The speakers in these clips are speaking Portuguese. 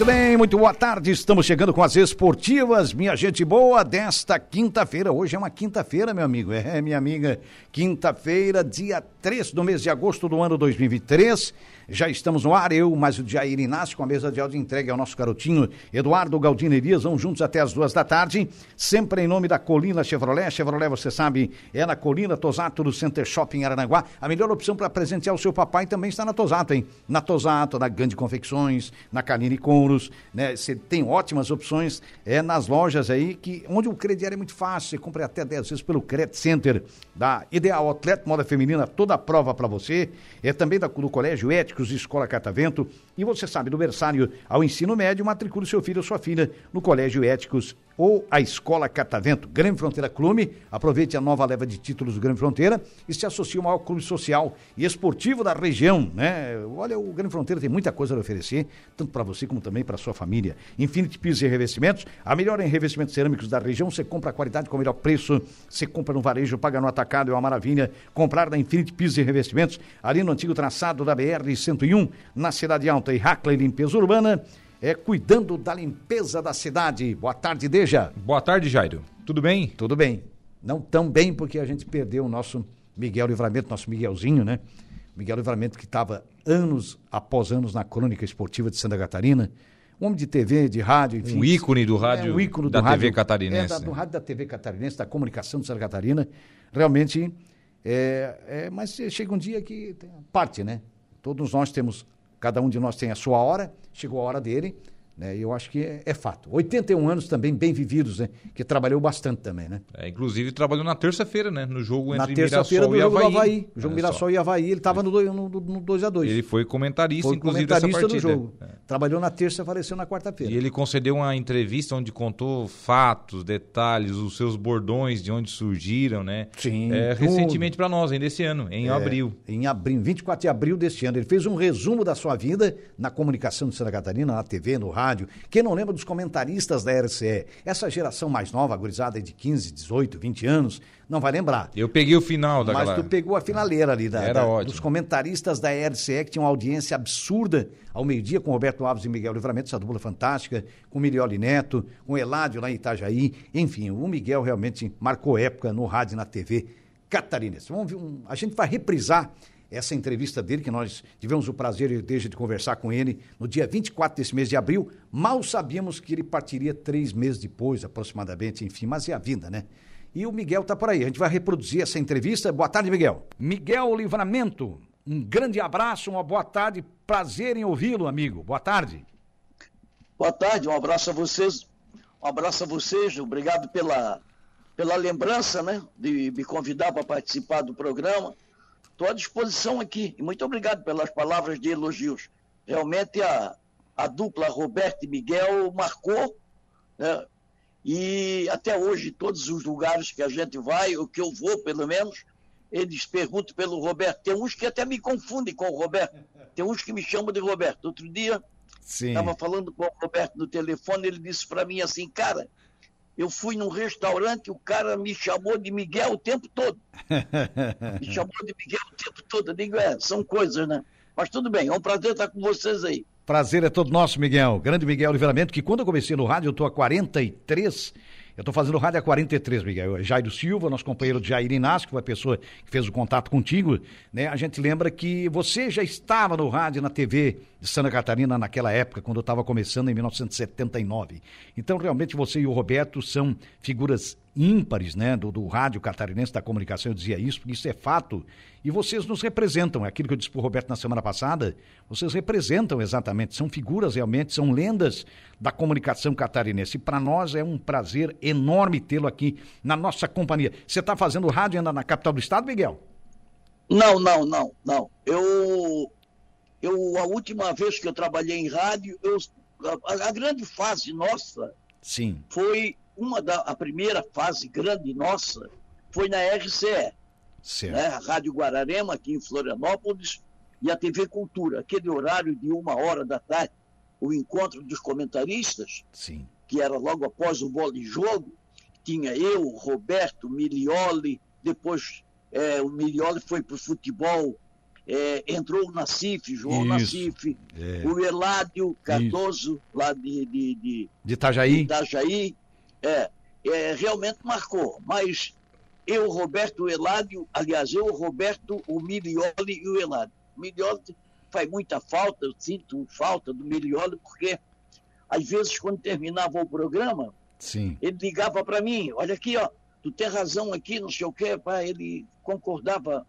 Muito bem, muito boa tarde. Estamos chegando com as esportivas, minha gente boa, desta quinta-feira. Hoje é uma quinta-feira, meu amigo. É, minha amiga, quinta-feira, dia 3 do mês de agosto do ano 2023. Já estamos no ar, eu, mais o Jair Inácio, com a mesa de áudio entregue ao nosso garotinho Eduardo Galdino Elias. Vamos juntos até as duas da tarde, sempre em nome da Colina Chevrolet. Chevrolet, você sabe, é na Colina Tosato do Center Shopping Aranaguá. A melhor opção para presentear o seu papai também está na Tosato, hein? Na Tosato, na Grande Confecções, na Canine Couros, né? Você tem ótimas opções é nas lojas aí, que onde o crediário é muito fácil. Você compra até 10 vezes pelo Credit Center da Ideal Atleta Moda Feminina, toda a prova para você. É também da, do Colégio Ético de Escola Catavento. E você sabe, do berçário ao ensino médio, matricule seu filho ou sua filha no Colégio Éticos ou a Escola Catavento. Grande Fronteira Clube, aproveite a nova leva de títulos do Grande Fronteira e se associe ao maior clube social e esportivo da região, né? Olha, o Grande Fronteira tem muita coisa a oferecer, tanto para você como também para sua família. Infinity Pisos e Revestimentos, a melhor em revestimentos cerâmicos da região, você compra a qualidade com o melhor preço, você compra no varejo, paga no atacado, é uma maravilha. Comprar na Infinity Pisos e Revestimentos, ali no antigo traçado da BR-101, na Cidade Alta e Hackley Limpeza Urbana, é, cuidando da limpeza da cidade. Boa tarde, Deja. Boa tarde, Jairo. Tudo bem? Tudo bem. Não tão bem porque a gente perdeu o nosso Miguel Livramento, nosso Miguelzinho, né? Miguel Livramento que estava anos após anos na crônica esportiva de Santa Catarina. Um homem de TV, de rádio, enfim. Um ícone do rádio, é, um ícone da do rádio, TV catarinense. É, da, do rádio da TV catarinense, da comunicação de Santa Catarina. Realmente, é, é, mas chega um dia que parte, né? Todos nós temos, cada um de nós tem a sua hora, chegou a hora dele, né? Eu acho que é, é, fato. 81 anos também bem vividos, né? Que trabalhou bastante também, né? É, inclusive trabalhou na terça-feira, né? No jogo na entre terça-feira Mirassol do jogo e Havaí. do Havaí. O jogo Mirassol e Havaí, ele estava no 2x2. No, no, dois a dois. Ele foi comentarista, foi inclusive, comentarista dessa partida. do jogo. É. Trabalhou na terça, faleceu na quarta-feira. E ele concedeu uma entrevista onde contou fatos, detalhes, os seus bordões, de onde surgiram, né? Sim. É, recentemente para nós, ainda esse ano, em É, abril. Em abril, 24 de abril deste ano. Ele fez um resumo da sua vida na comunicação de Santa Catarina, na TV, no rádio. Quem não lembra dos comentaristas da RCE? Essa geração mais nova, gurizada de 15, 18, 20 anos, não vai lembrar. Eu peguei o final da Mas galera. tu pegou a finaleira ali da, Era da- ótimo. dos comentaristas da RCE, que tinha uma audiência absurda ao meio-dia, com Roberto Alves e Miguel Livramento, essa dupla fantástica, com Milioli Neto, com Eládio lá em Itajaí. Enfim, o Miguel realmente marcou época no rádio e na TV catarinense. Vamos ver um- a gente vai reprisar essa entrevista dele, que nós tivemos o prazer e desde de conversar com ele no dia 24 desse mês de abril. Mal sabíamos que ele partiria três meses depois, aproximadamente, enfim, mas é a vida, né? E o Miguel tá por aí. A gente vai reproduzir essa entrevista. Boa tarde, Miguel. Miguel Livramento, um grande abraço, uma boa tarde. Prazer em ouvi-lo, amigo. Boa tarde. Boa tarde, um abraço a vocês. Um abraço a vocês, obrigado pela, pela lembrança, né? De me convidar para participar do programa. Estou à disposição aqui. E muito obrigado pelas palavras de elogios. Realmente a, a dupla Roberto e Miguel marcou, né? E até hoje, todos os lugares que a gente vai, o que eu vou, pelo menos, eles perguntam pelo Roberto. Tem uns que até me confundem com o Roberto. Tem uns que me chamam de Roberto. Outro dia. Estava falando com o Roberto no telefone, ele disse para mim assim, cara, eu fui num restaurante, o cara me chamou de Miguel o tempo todo. Me chamou de Miguel o tempo todo. Eu digo, é, são coisas, né? Mas tudo bem, é um prazer estar com vocês aí. Prazer é todo nosso, Miguel. Grande Miguel Livramento, que quando eu comecei no rádio, eu tô há 43. Eu tô fazendo rádio há 43, Miguel. É Jairo Silva, nosso companheiro de Jair Inácio, que foi a pessoa que fez o contato contigo, né? A gente lembra que você já estava no rádio e na TV de Santa Catarina naquela época, quando eu estava começando em 1979. Então, realmente, você e o Roberto são figuras ímpares, né, do, do rádio catarinense da comunicação, eu dizia isso, porque isso é fato, e vocês nos representam, é aquilo que eu disse para o Roberto na semana passada, vocês representam exatamente, são figuras realmente, são lendas da comunicação catarinense, e para nós é um prazer enorme tê-lo aqui na nossa companhia. Você está fazendo rádio ainda na capital do estado, Miguel? Não, não, não, não. Eu, eu a última vez que eu trabalhei em rádio, eu, a, a grande fase nossa Sim, foi uma da a primeira fase grande nossa foi na RCE. certo. né? a Rádio Guararema, aqui em Florianópolis, e a TV Cultura, aquele horário de uma hora da tarde, o encontro dos comentaristas, Sim, que era logo após o bola de jogo, tinha eu, Roberto, Milioli, depois é, o Milioli foi para o futebol, é, entrou o Nacife, João Isso. Nacife, é. o Eládio Cardoso, Isso. lá de, de, de, de Itajaí. De Itajaí. É, é, realmente marcou, mas eu, Roberto, o Eládio, aliás, eu, o Roberto, o Milioli e o Eládio. O Milioli faz muita falta, eu sinto falta do Milioli, porque às vezes quando terminava o programa, Sim. ele ligava para mim, olha aqui, ó, tu tem razão aqui, não sei o quê, pá, ele concordava,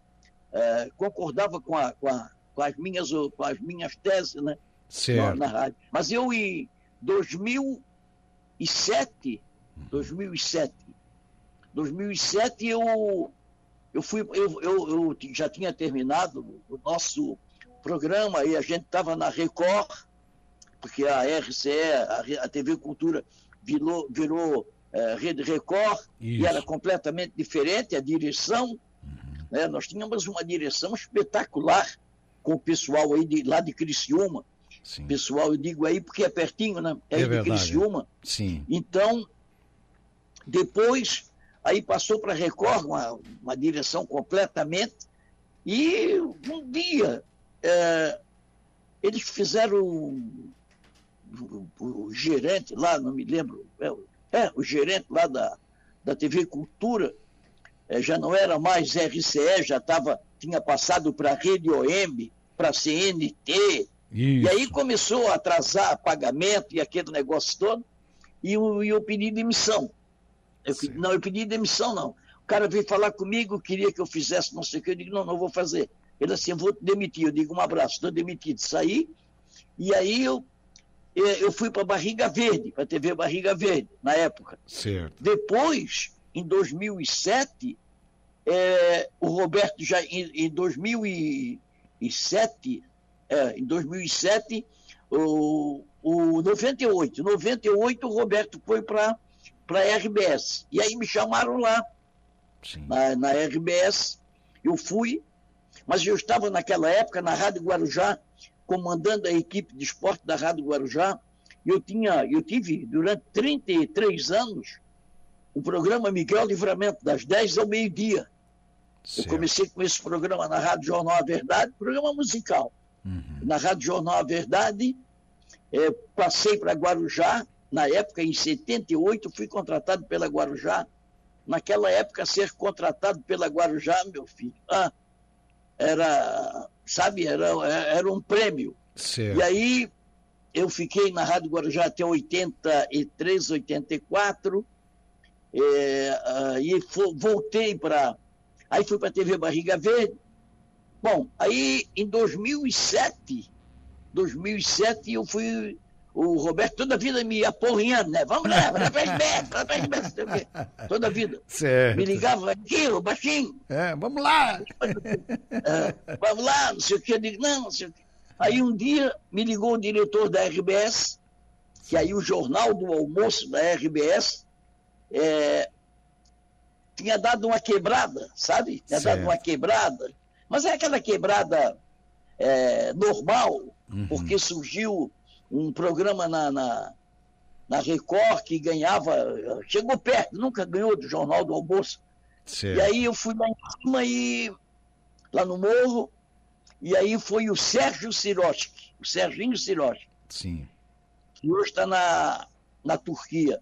é, concordava com, a, com, a, com, as minhas, com as minhas teses, né? Certo. Na, na rádio. Mas eu em 2007, 2007, 2007 eu eu fui eu, eu, eu já tinha terminado o nosso programa e a gente estava na Record porque a RCE a, TV Cultura virou, virou é, Rede Record Isso. e era completamente diferente a direção. Né? nós tínhamos uma direção espetacular com o pessoal aí de, lá de Criciúma Sim. pessoal eu digo aí porque é pertinho né é, é de Criciúma Sim. então depois, aí passou para a Record, uma, uma, direção completamente, e um dia é, eles fizeram o, o, o, gerente lá, não me lembro, é, é, o gerente lá da, da TV Cultura, já não era mais RCE, já tava, tinha passado para a Rede OM, para a CNT, Isso. e aí começou a atrasar pagamento e aquele negócio todo, e o, e eu pedi demissão. Eu, não, eu pedi demissão, não. O cara veio falar comigo, queria que eu fizesse não sei o que. Eu digo, não, não vou fazer. Ele assim, eu vou te demitir. Eu digo, um abraço, estou demitido. Saí, e aí eu, eu fui para Barriga Verde, para a TV Barriga Verde, na época. Certo. Depois, em 2007, é, o Roberto já, em, em 2007, é, em 2007, o, o 98, 98 o Roberto foi para para a RBS. E aí me chamaram lá, na, na, RBS. Eu fui, mas eu estava naquela época na Rádio Guarujá, comandando a equipe de esporte da Rádio Guarujá. Eu, tinha, eu tive, durante 33 anos, o programa Miguel Livramento, das 10 ao meio-dia. Eu comecei com esse programa na Rádio Jornal A Verdade, programa musical. Uhum. Na Rádio Jornal A Verdade, é, passei para Guarujá, na época, em 78, fui contratado pela Guarujá. Naquela época, ser contratado pela Guarujá, meu filho, ah, era, sabe, era, era um prêmio. Certo. E aí, eu fiquei na Rádio Guarujá até 83, 84, é, uh, e voltei para. Aí fui para a TV Barriga Verde. Bom, aí em 2007, 2007 eu fui o Roberto toda a vida me aporrinhando, né? Vamos lá, vai para as vai para as toda a vida. Certo. Me ligava aqui, o baixinho. É, vamos lá. É, vamos lá, não sei o que. Eu digo, não, não sei o que. Aí um dia me ligou o diretor da RBS, que aí o jornal do almoço da RBS é, tinha dado uma quebrada, sabe? Tinha certo. dado uma quebrada. Mas é aquela quebrada é, normal, uhum. porque surgiu um programa na, na, na, Record que ganhava, chegou perto, nunca ganhou do Jornal do Almoço. Certo. E aí eu fui lá em cima e lá no morro, e aí foi o Sérgio Sirotsky, o Serginho Sirotsky. Sim. Que hoje está na, na Turquia.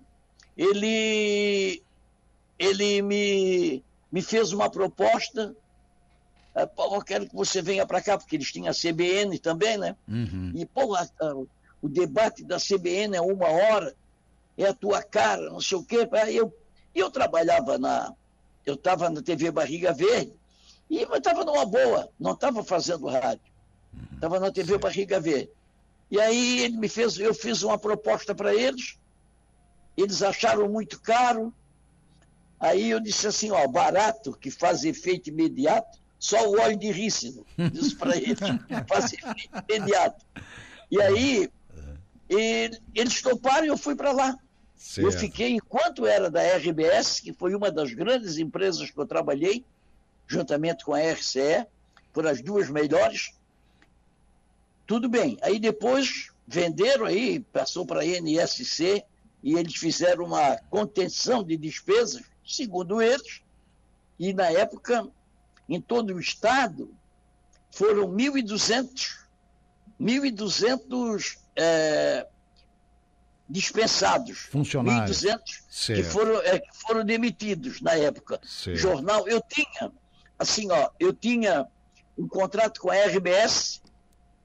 Ele, ele me, me fez uma proposta é, pô, eu quero que você venha para cá, porque eles tinham a CBN também, né? Uhum. E, pô, a, a, o debate da CBN é uma hora, é a tua cara, não sei o quê. Eu, eu trabalhava na. Eu estava na TV Barriga Verde e estava numa boa, não estava fazendo rádio. Estava na TV certo. Barriga Verde. E aí ele me fez, eu fiz uma proposta para eles, eles acharam muito caro. Aí eu disse assim, ó, barato, que faz efeito imediato, só o óleo de rícino. Disse para eles, faz efeito imediato. E aí e eles toparam e eu fui para lá. Certo. Eu fiquei, enquanto era da RBS, que foi uma das grandes empresas que eu trabalhei, juntamente com a RCE, foram as duas melhores. Tudo bem. Aí depois venderam aí, passou para a NSC, e eles fizeram uma contenção de despesas, segundo eles, e na época, em todo o estado, foram 1.200 1.200 é, dispensados. Funcionários. 1.200 que foram, é, que foram demitidos na época. Certo. Jornal, eu tinha, assim, ó, eu tinha um contrato com a RBS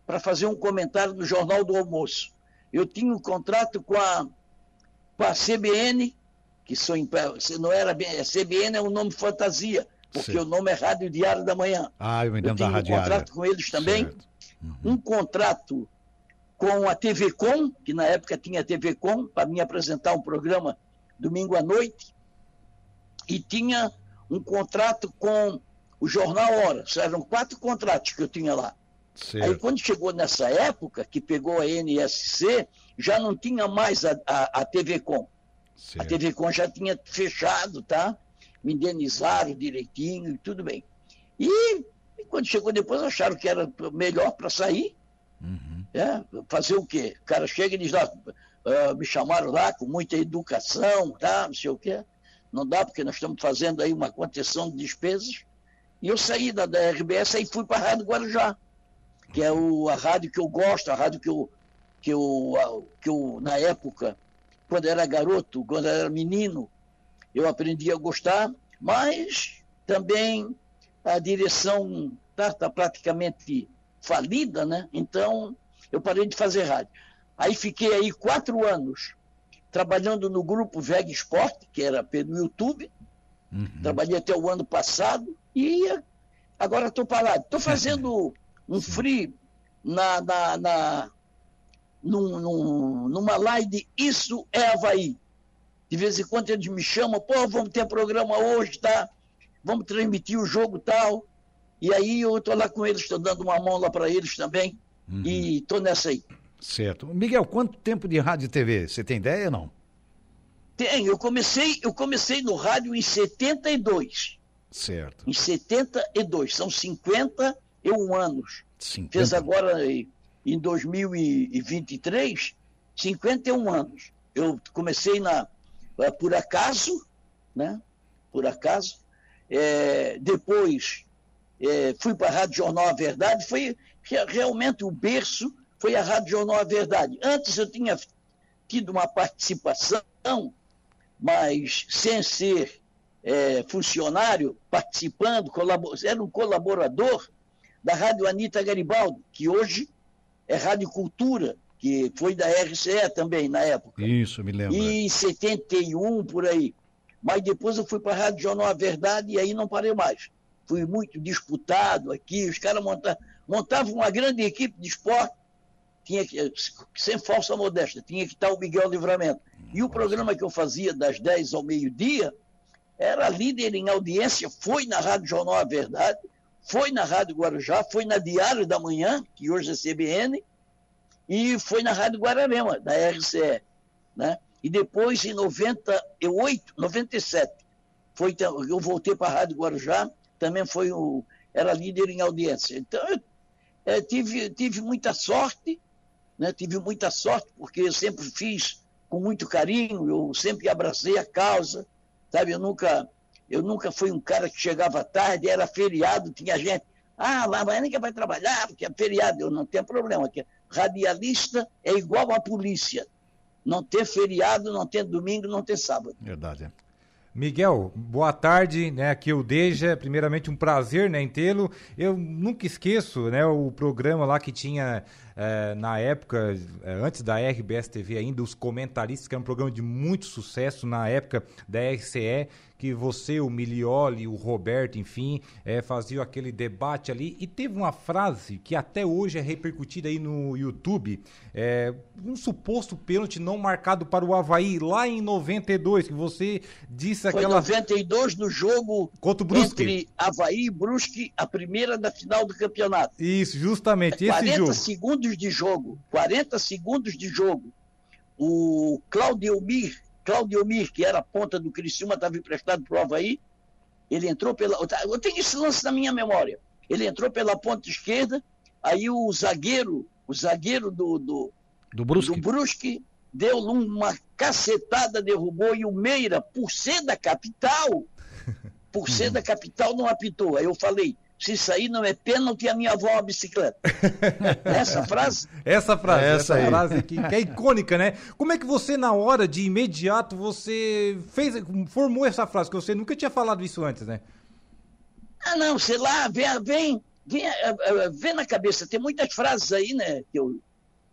para fazer um comentário no Jornal do Almoço. Eu tinha um contrato com a, com a CBN, que sou, não era bem, CBN é um nome fantasia, porque Sim. o nome é Rádio Diário da Manhã. Ah, eu me lembro da Rádio um contrato com eles também. Uhum. Um contrato com a TV Com, que na época tinha a TV Com, para me apresentar um programa domingo à noite. E tinha um contrato com o Jornal Hora. Eram quatro contratos que eu tinha lá. Certo. Aí quando chegou nessa época, que pegou a NSC, já não tinha mais a, a, a TV Com. Certo. A TV Com já tinha fechado, tá? Me indenizaram direitinho e tudo bem. E, e quando chegou depois, acharam que era melhor para sair. Uhum. É, fazer o quê? O cara chega e diz uh, me chamaram lá com muita educação, tá? Não sei o quê. Não dá, porque nós estamos fazendo aí uma contenção de despesas. E eu saí da, da RBS e fui para a Rádio Guarujá que é o, a rádio que eu gosto, a rádio que eu, que eu, que eu, na época, quando era garoto, quando era menino, eu aprendi a gostar, mas também a direção está tá praticamente falida, né? Então eu parei de fazer rádio. Aí fiquei aí quatro anos trabalhando no grupo Veg Sport, que era pelo YouTube. Uhum. Trabalhei até o ano passado e agora estou parado. Estou fazendo um free na, na, na num, num, numa live Isso é Havaí. De vez em quando eles me chamam, pô, vamos ter programa hoje, tá? Vamos transmitir o jogo tal. E aí eu estou lá com eles, estou dando uma mão lá para eles também. Uhum. E estou nessa aí. Certo. Miguel, quanto tempo de rádio e TV? Você tem ideia ou não? Tem, eu comecei, eu comecei no rádio em 72. Certo. Em 72, são 50 51 anos. 50. Fez agora em 2023 51 anos. Eu comecei na eh, por acaso, né? Por acaso. É, depois é, fui para a Rádio Jornal A Verdade. Foi realmente o berço foi a Rádio Jornal A Verdade. Antes eu tinha tido uma participação, mas sem ser é, funcionário, participando, era um colaborador da Rádio Anitta Garibaldi, que hoje é Rádio Cultura, que foi da RCE também na época. Isso, me lembro. E em 71, por aí. Mas depois eu fui para a Rádio Jornal A Verdade e aí não parei mais. Fui muito disputado aqui, os caras montavam, montavam uma grande equipe de esporte, tinha que, sem falsa modéstia, tinha que estar o Miguel Livramento. E o programa que eu fazia das 10 ao meio-dia era líder em audiência, foi na Rádio Jornal A Verdade, foi na Rádio Guarujá, foi na Diário da Manhã, que hoje é CBN, e foi na Rádio Guararema, da RCE. Né? E depois, em 98, 97, foi, eu voltei para a Rádio Guarujá, também foi o, era líder em audiência. Então, eu é, tive, tive muita sorte, né? tive muita sorte, porque eu sempre fiz com muito carinho, eu sempre abracei a causa, sabe? Eu nunca eu nunca fui um cara que chegava tarde, era feriado, tinha gente. Ah, amanhã ninguém vai trabalhar, porque é feriado. Eu não tenho problema. Aqui. Radialista é igual à polícia. Não ter feriado, não ter domingo, não ter sábado. Verdade. Miguel, boa tarde, né? Aqui é o Deja, primeiramente um prazer, né, em tê-lo. Eu nunca esqueço, né, o programa lá que tinha é, na época, é, antes da RBS TV ainda, os comentaristas, que era um programa de muito sucesso na época da RCE, que você, o Milioli, o Roberto, enfim, é, faziam aquele debate ali. E teve uma frase que até hoje é repercutida aí no YouTube, é, um suposto pênalti não marcado para o Havaí lá em 92, que você disse Foi aquela... 92 no jogo Contra o Brusque. entre Havaí e Brusque, a primeira da final do campeonato. Isso, justamente, esse 40 jogo. Segundos de jogo, 40 segundos de jogo. O Claudio Mir Claudio Mir, que era a ponta do Criciúma, estava emprestado para o Havaí. Ele entrou pela. Eu tenho esse lance na minha memória. Ele entrou pela ponta esquerda, aí o zagueiro, o zagueiro do, do, do Brusque, do Brusque deu uma cacetada, derrubou, e o Meira, por ser da capital, por ser da capital, não apitou. Aí eu falei, se isso aí não é pênalti, a minha avó é uma bicicleta. essa frase? Essa frase, É essa, essa frase que, que é icônica, né? Como é que você, na hora, de imediato, você fez, formou essa frase? Que você nunca tinha falado isso antes, né? Ah, não, sei lá, vem, vem, vem, eh, eh, vem na cabeça. Tem muitas frases aí, né, que, eu,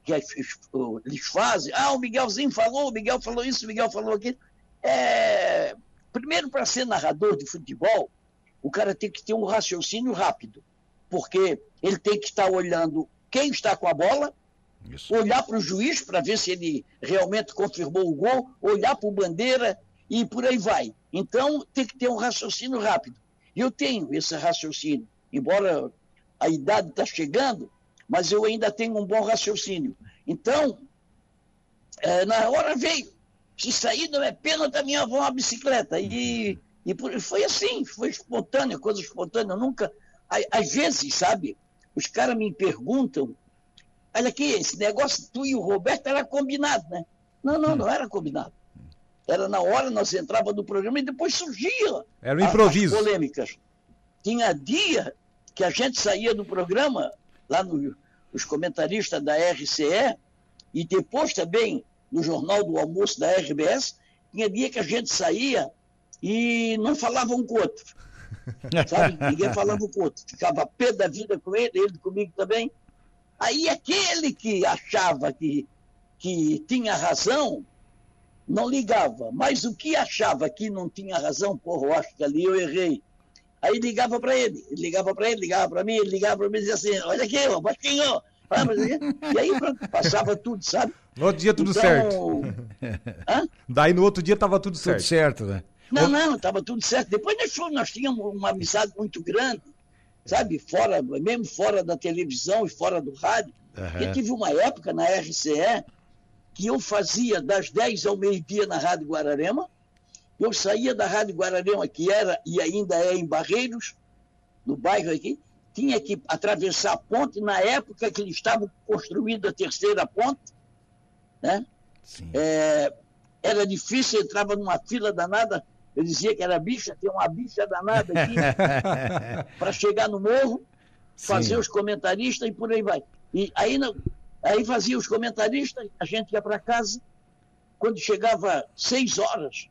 que eles fazem. Ah, o Miguelzinho falou, o Miguel falou isso, o Miguel falou aquilo. É, primeiro, para ser narrador de futebol, o cara tem que ter um raciocínio rápido, porque ele tem que estar olhando quem está com a bola, Isso. olhar para o juiz para ver se ele realmente confirmou o gol, olhar para o bandeira e por aí vai. Então tem que ter um raciocínio rápido. E eu tenho esse raciocínio, embora a idade está chegando, mas eu ainda tenho um bom raciocínio. Então, eh, na hora veio. Se sair não é pênalti, a minha avó é uma bicicleta. E, e por- foi assim, foi espontâneo, coisa espontânea. Eu nunca. Às vezes, sabe, os caras me perguntam olha aqui, esse negócio tu e o Roberto era combinado, né? Não, não, não era combinado. Era na hora, nós entrava no programa e depois surgia Era um improviso. as polêmicas. Tinha dia que a gente saía do programa, lá no, os comentaristas da RCE, e depois também no Jornal do Almoço da RBS, tinha dia que a gente saía e não falava um com o outro. Sabe? Ninguém falava um com o outro. Ficava pé da vida com ele, ele comigo também. Aí aquele que achava que, que tinha razão, não ligava. Mas o que achava que não tinha razão, porra, eu acho que ali eu errei. Aí ligava para ele, ele ligava para ele, ligava para mim, ele ligava para mim e dizia assim, olha aqui, ó, baixinho. Ah, mas- E aí pronto, passava tudo, sabe? No outro dia tudo Então, certo. Hã? Daí no outro dia tava tudo Tudo certo. certo, né? Não, não, estava tudo certo. Depois nós, fomos, nós tínhamos uma amizade muito grande, sabe? Fora, mesmo fora da televisão e fora do rádio. Porque Aham. tive uma época na RCE que eu fazia das 10 ao meio-dia na Rádio Guararema. Eu saía da Rádio Guararema, que era e ainda é em Barreiros, no bairro aqui, tinha que atravessar a ponte na época que eles estavam construindo a terceira ponte, né? É, era difícil, entrava numa fila danada, eu dizia que era bicha, tem uma bicha danada aqui, para chegar no morro, fazer Sim. os comentaristas e por aí vai. E aí, não, aí fazia os comentaristas, a gente ia para casa, quando chegava seis horas,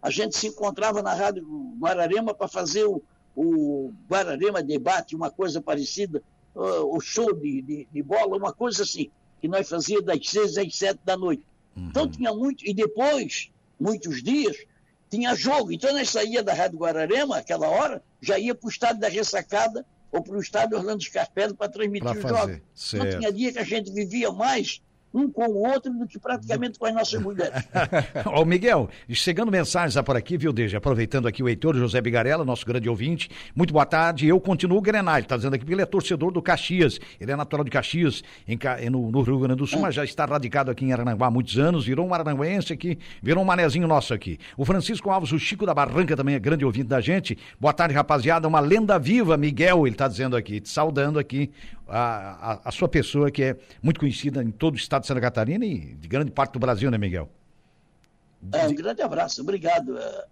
a gente se encontrava na Rádio Guararema para fazer o, o Guararema Debate, uma coisa parecida, o show de, de, de bola, uma coisa assim, que nós fazíamos das seis às sete da noite. Então tinha muito, e depois, muitos dias, tinha jogo. Então nós saía da Rádio Guararema, aquela hora, já ia para o estádio da Ressacada ou para o estádio Orlando Scarpelli para transmitir Pra os fazer, jogos. Certo. tinha dia que a gente vivia mais um com o outro do que praticamente com as nossas mulheres. Ó, Miguel, chegando mensagens por aqui, viu, Deja? Aproveitando aqui o Heitor José Bigarella, nosso grande ouvinte. Muito boa tarde. Eu continuo o Grenal. Está dizendo aqui porque ele é torcedor do Caxias. Ele é natural de Caxias, em no, no Rio Grande do Sul, mas já está radicado aqui em Arananguá há muitos anos. Virou um arananguense aqui, virou um manezinho nosso aqui. O Francisco Alves, o Chico da Barranca, também é grande ouvinte da gente. Boa tarde, rapaziada. Uma lenda viva, Miguel, ele está dizendo aqui, te saudando aqui a, a, a sua pessoa, que é muito conhecida em todo o estado de Santa Catarina e de grande parte do Brasil, né, Miguel? É, um grande abraço, obrigado eh,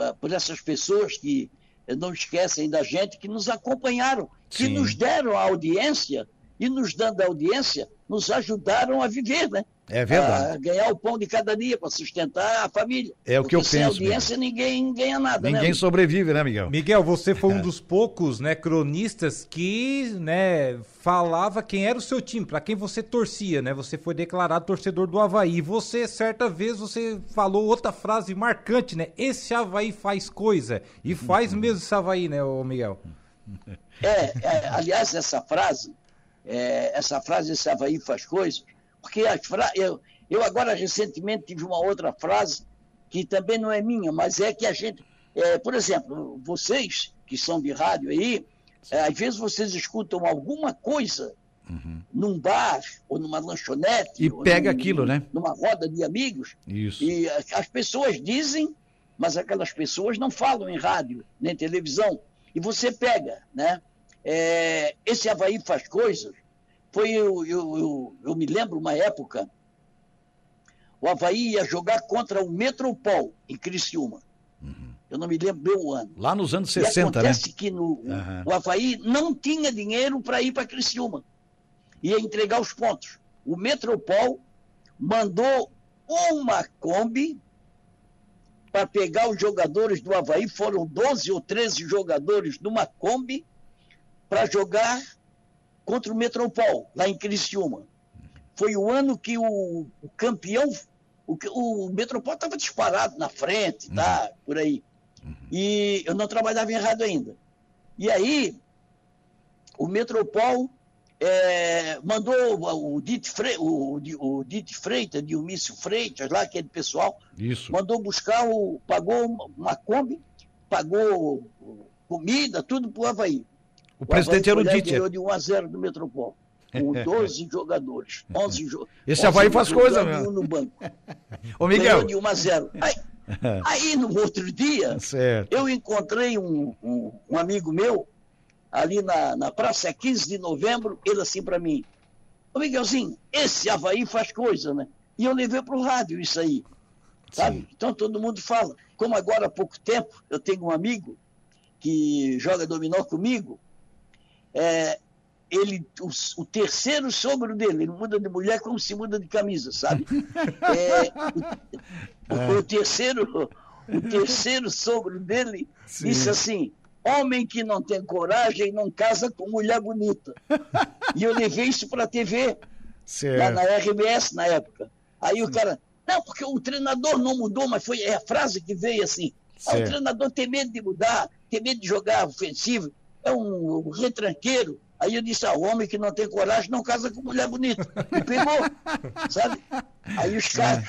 eh, por essas pessoas que eh, não esquecem da gente, que nos acompanharam, que Sim. nos deram a audiência e nos dando a audiência, nos ajudaram a viver, né? É verdade. A ganhar o pão de cada dia para sustentar a família. É o que eu Porque sem penso, audiência ninguém ganha nada, Ninguém né? sobrevive, né, Miguel? Miguel, você foi um dos poucos, né, cronistas que, né, falava quem era o seu time, pra quem você torcia, né? Você foi declarado torcedor do Havaí. Você, certa vez, você falou outra frase marcante, né? Esse Havaí faz coisa. E faz mesmo esse Havaí, né, ô Miguel? É, é, aliás, essa frase, é, essa frase, esse Havaí faz coisas, porque as fra... eu, eu agora recentemente tive uma outra frase que também não é minha, mas é que a gente, é, por exemplo, vocês que são de rádio aí, é, às vezes vocês escutam alguma coisa num bar ou numa lanchonete E pega num- aquilo, né? numa roda de amigos Isso. e as pessoas dizem, mas aquelas pessoas não falam em rádio, nem televisão. E você pega, né? É, esse Havaí faz coisas. Foi, eu, eu, eu, eu me lembro uma época, o Havaí ia jogar contra o Metropol, em Criciúma. Uhum. Eu não me lembro bem o ano. Lá nos anos 60, e acontece né? que no, uhum. o Havaí não tinha dinheiro para ir para Criciúma. Ia entregar os pontos. O Metropol mandou uma Kombi para pegar os jogadores do Havaí, foram 12 ou 13 jogadores numa Kombi para jogar contra o Metropol, lá em Criciúma. Foi o ano que o, o campeão, o, o Metropol estava disparado na frente, tá? Uhum. Por aí. Uhum. E eu não trabalhava errado ainda. E aí, o Metropol é, mandou o Dite, Fre, o, o Dite Freitas, Dionísio Freitas, lá, aquele pessoal, Isso. mandou buscar, o, pagou uma Kombi, pagou comida, tudo para o Havaí. O, o presidente era o Dite. ganhou de 1 a 0 do Metropol. Com 12 jogadores. 11 jo Esse Havaí faz coisa mesmo. no banco. Ô, Miguel. Ganhou de 1 a 0. Aí, aí no outro dia, certo. eu encontrei um, um, um amigo meu, ali na, na praça, 15 de novembro, ele assim para mim, ô Miguelzinho, esse Havaí faz coisa, né? E eu levei para o rádio isso aí, sabe? Sim. Então todo mundo fala. Como agora há pouco tempo, eu tenho um amigo que joga dominó comigo, é, ele, o, o, terceiro sogro dele, ele muda de mulher como se muda de camisa, sabe? É, o, o, terceiro, o terceiro sogro dele Sim. disse assim: Homem que não tem coragem não casa com mulher bonita. e eu levei isso para a TV, lá na RBS na época. Aí o cara, não, porque o treinador não mudou, mas foi é a frase que veio assim. Ah, o treinador tem medo de mudar, tem medo de jogar ofensivo, é um, retranqueiro. Aí eu disse, ah, homem que não tem coragem não casa com mulher bonita. E pegou, sabe? Aí os caras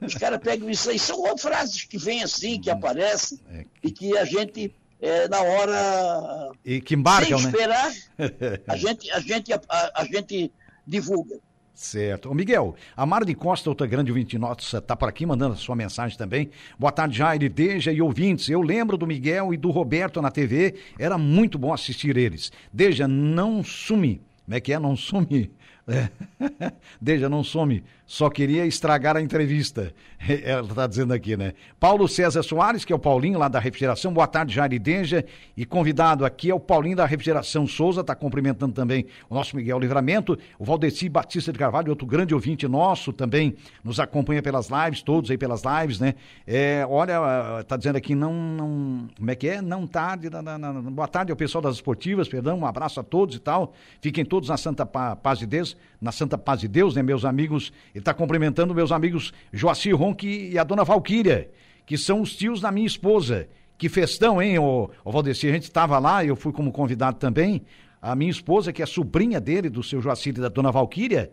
os cara pegam isso aí. São frases que vêm assim, que aparecem, é e que a gente é, na hora. E que embarcam, sem né? esperar, né? a, gente, a, gente, a, a gente divulga. Certo. Ô Miguel, a Mara de Costa, outra grande ouvinte nossa, está por aqui mandando a sua mensagem também. Boa tarde, Jair, Deja e ouvintes. Eu lembro do Miguel e do Roberto na TV, era muito bom assistir eles. Deja, não sumi. Como é que é? Não sumi. É. Deja, não some. Só queria estragar a entrevista. Ela está dizendo aqui, né? Paulo César Soares, que é o Paulinho lá da Refrigeração. Boa tarde, Jair Deja. E convidado aqui é o Paulinho da Refrigeração Souza, está cumprimentando também o nosso Miguel Livramento. O Valdeci Batista de Carvalho, outro grande ouvinte nosso também, nos acompanha pelas lives, todos aí pelas lives, né? É, olha, está dizendo aqui, não, não. Como é que é? Não tarde. Na, na, na, boa tarde ao pessoal das esportivas, perdão. Um abraço a todos e tal. Fiquem todos na Santa Paz de Deus, na Santa Paz de Deus, né, meus amigos? está cumprimentando meus amigos Joacir Ronque e a dona Valquíria, que são os tios da minha esposa. Que festão, hein, ô, ô Valdeci? A gente estava lá, eu fui como convidado também. A minha esposa, que é sobrinha dele, do seu Joacir e da dona Valquíria,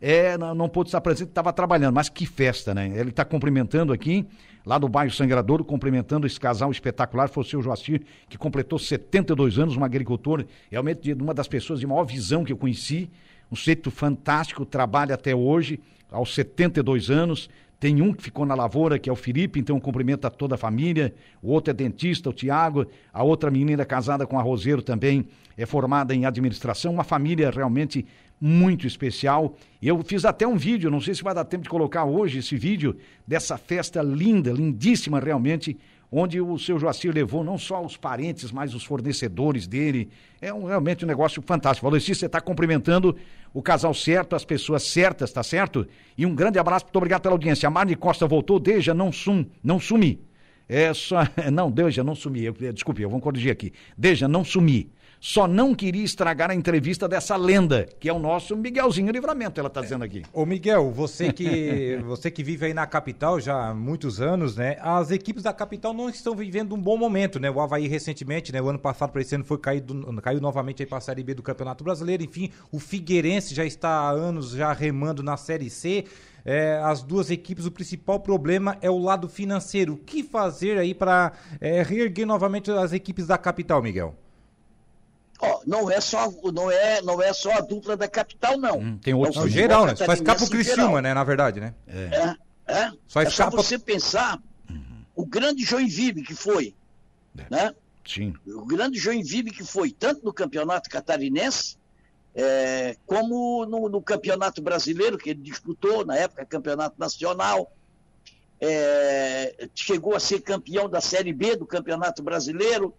é, não, não pôde estar presente, estava trabalhando, mas que festa, né? Ele está cumprimentando aqui, lá do bairro Sangradouro, cumprimentando esse casal espetacular, foi o seu Joacir, que completou 72 anos, um agricultor, realmente uma das pessoas de maior visão que eu conheci, um sujeito fantástico, trabalha até hoje, aos 72 anos. Tem um que ficou na lavoura, que é o Felipe, então cumprimenta toda a família. O outro é dentista, o Tiago. A outra menina casada com a Roseiro também é formada em administração. Uma família realmente muito especial. Eu fiz até um vídeo, não sei se vai dar tempo de colocar hoje esse vídeo, dessa festa linda, lindíssima realmente, onde o seu Joacir levou não só os parentes, mas os fornecedores dele. É um, realmente um negócio fantástico. Valoci, você está cumprimentando o casal certo, as pessoas certas, tá certo? E um grande abraço, muito obrigado pela audiência. A Marne Costa voltou, Deja, não sum, não sumi. É só, não, Deja, não sumi, eu, desculpe, eu vou corrigir aqui. Deja, não sumi só não queria estragar a entrevista dessa lenda, que é o nosso Miguelzinho Livramento, ela está dizendo aqui. Ô Miguel, você que, você que vive aí na capital já há muitos anos, né? As equipes da capital não estão vivendo um bom momento, né? O Havaí recentemente, né? O ano passado para esse ano foi caído, caiu novamente aí para a Série B do Campeonato Brasileiro. Enfim, o Figueirense já está há anos já remando na Série C. É, as duas equipes, o principal problema é o lado financeiro. O que fazer aí para é, reerguer novamente as equipes da capital, Miguel? Ó, não é só não é não é só a dupla da capital não. Hum, tem outros é geral, né? Só escapa o Criciúma, né, na verdade, né? É. É, é. Só é escapa... só você pensar uhum. o grande Joinville que foi, é. né? Sim. O grande Joinville que foi tanto no campeonato catarinense É, como no, no, Campeonato Brasileiro, que ele disputou, na época, Campeonato Nacional, é, chegou a ser campeão da Série B do Campeonato Brasileiro.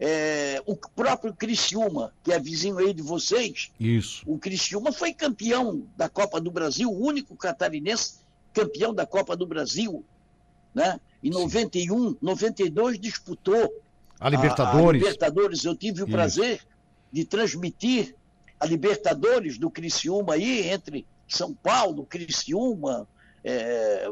É, o próprio Criciúma, que é vizinho aí de vocês, Isso. o Criciúma foi campeão da Copa do Brasil, o único catarinense campeão da Copa do Brasil. Né? Em 91, 92 disputou a Libertadores. A, a Libertadores. Eu tive o Isso. prazer de transmitir a Libertadores do Criciúma aí, entre São Paulo, Criciúma, é,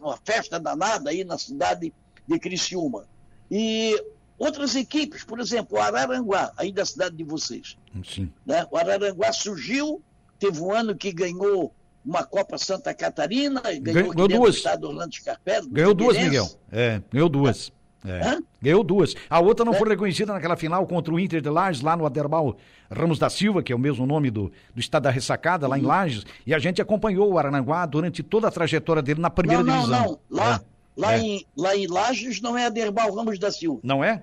uma festa danada aí na cidade de Criciúma. E outras equipes, por exemplo, o Araranguá, aí da cidade de vocês. Sim. Né? O Araranguá surgiu, teve um ano que ganhou uma Copa Santa Catarina, ganhou, ganhou duas. estado Orlando Scarpelli. Ganhou duas, Miguel. É, ganhou duas. É. Ganhou duas. A outra não é. foi reconhecida naquela final contra o Inter de Lages, lá no Aderbal Ramos da Silva, que é o mesmo nome do, do estado da ressacada, lá uhum. em Lages. E a gente acompanhou o Arananguá durante toda a trajetória dele na primeira não, divisão. Não, não, lá, é. Lá, é. Em, lá em Lages não é Aderbal Ramos da Silva. Não é?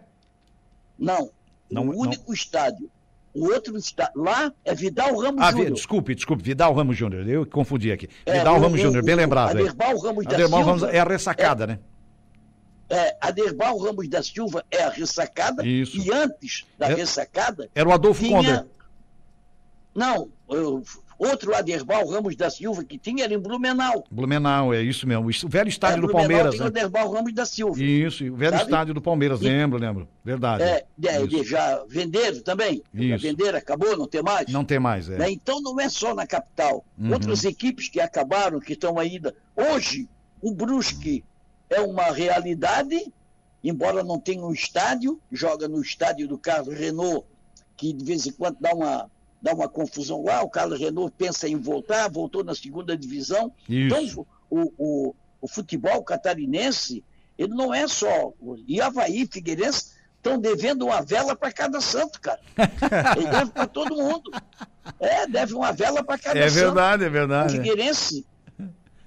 Não. não o único não. estádio. O outro estádio. Lá é Vidal Ramos ah, Júnior. Desculpe, desculpe, Vidal Ramos Júnior. Eu confundi aqui. É, Vidal o, Ramos Júnior, bem lembrado. Aderbal Ramos Aderbal da Ramos Silva. é a ressacada, né? é, Aderbal Ramos da Silva é a ressacada. Isso. E antes da é, ressacada. Era o Adolfo tinha... Não, eu, outro Aderbal Ramos da Silva que tinha era em Blumenau. Blumenau, é isso mesmo. O velho estádio é, do Blumenau Palmeiras. Tem né? o Aderbal Ramos da Silva. Isso, o velho sabe? estádio do Palmeiras, E- lembro, lembro. Verdade. É, é, já venderam também. Já Isso. venderam, acabou, não tem mais. Não tem mais, é. Né? Então não é só na capital. Uhum. Outras equipes que acabaram, que estão ainda. Hoje, o Brusque é uma realidade, embora não tenha um estádio, joga no estádio do Carlos Renault, que de vez em quando dá uma, dá uma confusão lá. O Carlos Renault pensa em voltar, voltou na segunda divisão. Isso. Então, o, o, o futebol catarinense, ele não é só. E Havaí, Figueirense, estão devendo uma vela para cada santo, cara. Ele deve para todo mundo. É, deve uma vela para cada É santo. verdade, é O verdade. Figueirense,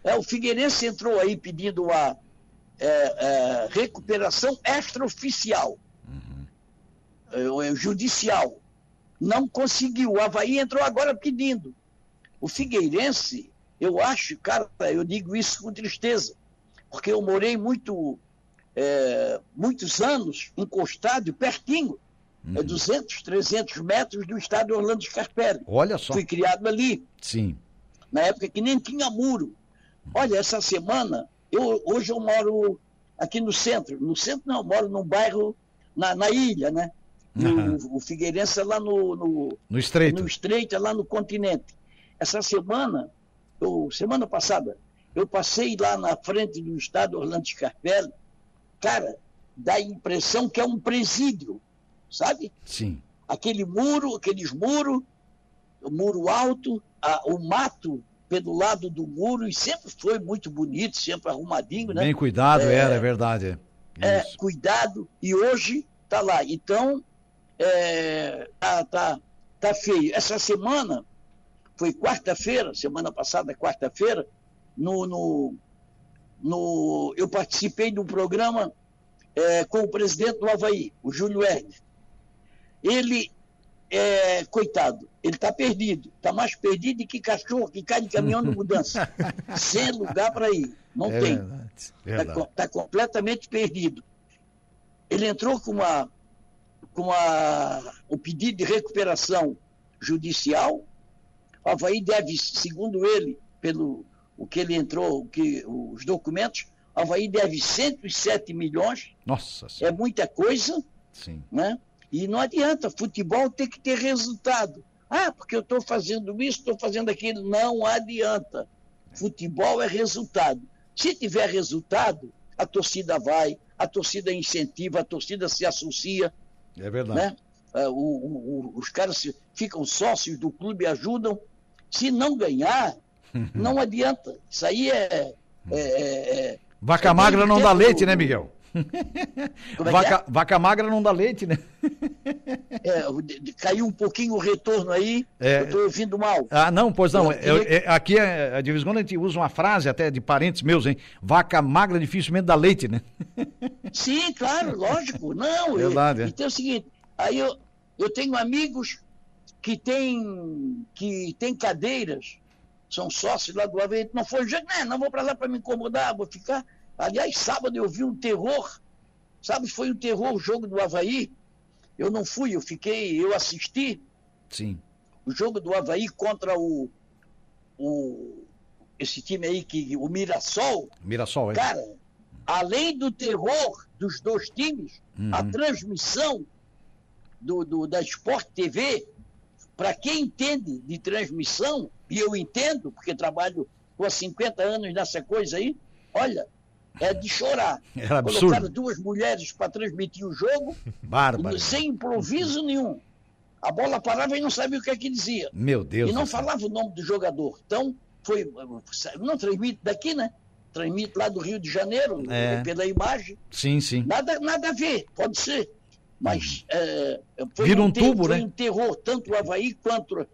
é, o Figueirense entrou aí pedindo a é, é, recuperação extraoficial, é, é, judicial. Não conseguiu. O Havaí entrou agora pedindo. O Figueirense, eu acho, cara, eu digo isso com tristeza, porque eu morei muito, é, muitos anos encostado, pertinho, é 200, 300 metros do estádio Orlando Scarpelli. Olha só. Fui criado ali Sim. na época que nem tinha muro. Olha, essa semana, eu, hoje eu moro aqui no centro. No centro não, eu moro num bairro na, na ilha, né? Aham. O, o Figueirense é lá no, no, No estreito. no estreito, é lá no continente. Essa semana, eu, semana passada, eu passei lá na frente do estado Orlando Scarpelli. Cara, dá a impressão que é um presídio, sabe? Sim. aquele muro, aqueles muros, o muro alto, a- o mato pelo lado do muro, e sempre foi muito bonito, sempre arrumadinho, né? Bem cuidado, É. era, é verdade. É. É, Isso. cuidado, e hoje tá lá. Então, é, tá, tá, tá feio. Essa semana, foi quarta-feira, semana passada, quarta-feira, no, no, no, eu participei de um programa é, com o presidente do Havaí, o Júlio Hermes. Ele, é, coitado, ele está perdido. Está mais perdido que cachorro que cai de caminhão de mudança. Sem lugar para ir. Não É tem. Está tá completamente perdido. Ele entrou com, uma, com uma, o pedido de recuperação judicial. O Havaí deve, segundo ele, pelo o que ele entrou, que, os documentos, o Havaí deve 107 milhões, Nossa é senhora. muita coisa, Sim. né? E não adianta, futebol tem que ter resultado. Ah, porque eu estou fazendo isso, estou fazendo aquilo. Não adianta. Futebol é resultado. Se tiver resultado, a torcida vai, a torcida incentiva, a torcida se associa, É verdade. né? Ah, o- o- os caras ficam sócios do clube e ajudam. Se não ganhar, não adianta. Isso aí é. é- é- é- Vaca é magra bem não dá leite, né, Miguel? É Vaca, vaca magra não dá leite, né? É, caiu um pouquinho o retorno aí, É. eu estou ouvindo mal. Ah, não, pois não. Eu Eu- é- aqui, é, de vez em quando, a gente usa uma frase até de parentes meus, hein? Vaca magra dificilmente dá leite, né? Sim, claro, lógico. Não, Verdade, eu, é. então é o seguinte, aí eu, eu tenho amigos que tem, que tem cadeiras, são sócios lá do Havaí, não foi jeito, não, não vou para lá para me incomodar, vou ficar. Aliás, sábado eu vi um terror, sabe, foi um terror o jogo do Havaí. Eu não fui, eu fiquei, eu assisti. Sim. O jogo do Havaí contra o, o esse time aí, que, o Mirassol. Mirassol, é. Cara, além do terror dos dois times, uhum. a transmissão do, do, da Sport TV, para quem entende de transmissão, e eu entendo, porque trabalho há 50 anos nessa coisa aí, olha, é de chorar. Era absurdo. Colocaram duas mulheres para transmitir o jogo, Bárbaro. sem improviso nenhum. A bola parava e não sabia o que é que dizia. Meu Deus. E não falava o nome do jogador. Então, foi. Não transmite daqui, né? Transmite lá do Rio de Janeiro, é. pela imagem. Sim, sim. Nada, nada a ver, pode ser. Mas é, foi, um, um tubo, foi né? um terror, tanto o Havaí quanto, uhum.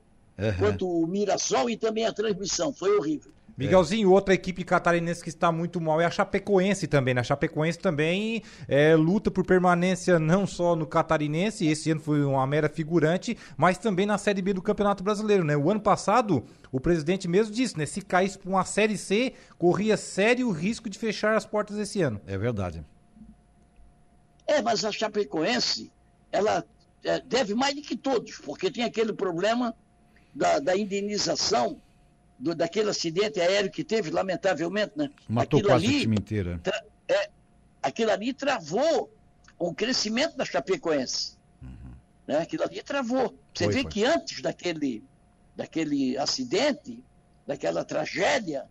quanto o Mirassol e também a transmissão. Foi horrível. Miguelzinho, outra equipe catarinense que está muito mal é a Chapecoense também. Né? A Chapecoense também é, luta por permanência não só no catarinense, esse ano foi uma mera figurante, mas também na Série B do Campeonato Brasileiro. Né? O ano passado, o presidente mesmo disse, né? se caísse para uma Série C, corria sério risco de fechar as portas esse ano. É verdade. É, mas a Chapecoense, ela é, deve mais do que todos, porque tem aquele problema da, da indenização do, daquele acidente aéreo que teve, lamentavelmente, né? Matou aquilo quase ali, o time inteiro. É, aquilo ali travou o crescimento da Chapecoense. Uhum. Né? Aquilo ali travou. Você foi, vê foi. que antes daquele, daquele acidente, daquela tragédia,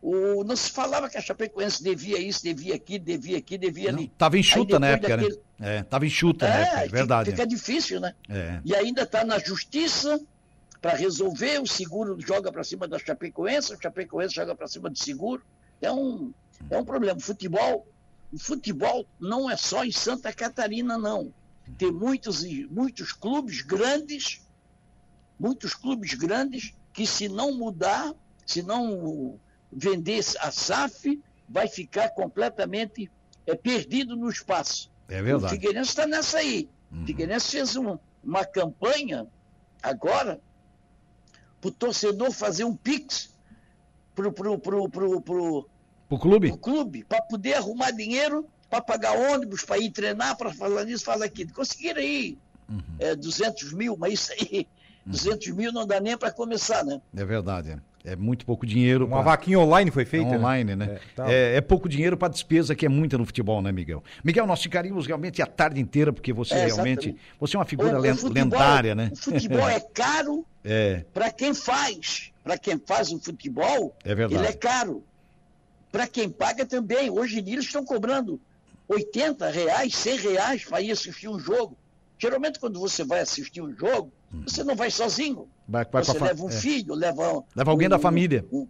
o, não se falava que a Chapecoense devia isso, devia aquilo, devia aqui, devia ali. Estava enxuta na época, daquele... né? É, tava enxuta é, na época, é verdade. Fica difícil, né? É. E ainda está na justiça, para resolver, o seguro joga para cima da Chapecoense, a Chapecoense joga para cima do seguro. É um, é um problema. O futebol, o futebol não é só em Santa Catarina, não. Tem muitos, muitos clubes grandes, muitos clubes grandes que se não mudar, se não vender a SAF, vai ficar completamente é, perdido no espaço. É verdade. O Figueirense está nessa aí. Uhum. O Figueirense fez um, uma campanha agora para o torcedor fazer um pix pro, pro, pro, pro, pro, pro clube, pro clube para poder arrumar dinheiro para pagar ônibus, para ir treinar, para falar nisso, falar aquilo. Conseguiram aí uhum. é, 200 mil, mas isso aí, uhum. 200 mil não dá nem para começar, né? É verdade. É muito pouco dinheiro. Uma pra... vaquinha online foi feita? É online, né? né? É, tá. é, é, pouco dinheiro para despesa que é muita no futebol, né, Miguel? Miguel, nós ficaríamos realmente a tarde inteira, porque você é, realmente. Você é uma figura o, o futebol, lendária, né? O futebol é caro é. para quem faz. Para quem faz o futebol, é verdade. ele é caro. Para quem paga também. Hoje em dia eles estão cobrando 80 reais, 100 reais para ir assistir um jogo. Geralmente, quando você vai assistir um jogo, hum. você não vai sozinho. Vai, vai você leva um é. filho, leva. Leva alguém um, da família. Um,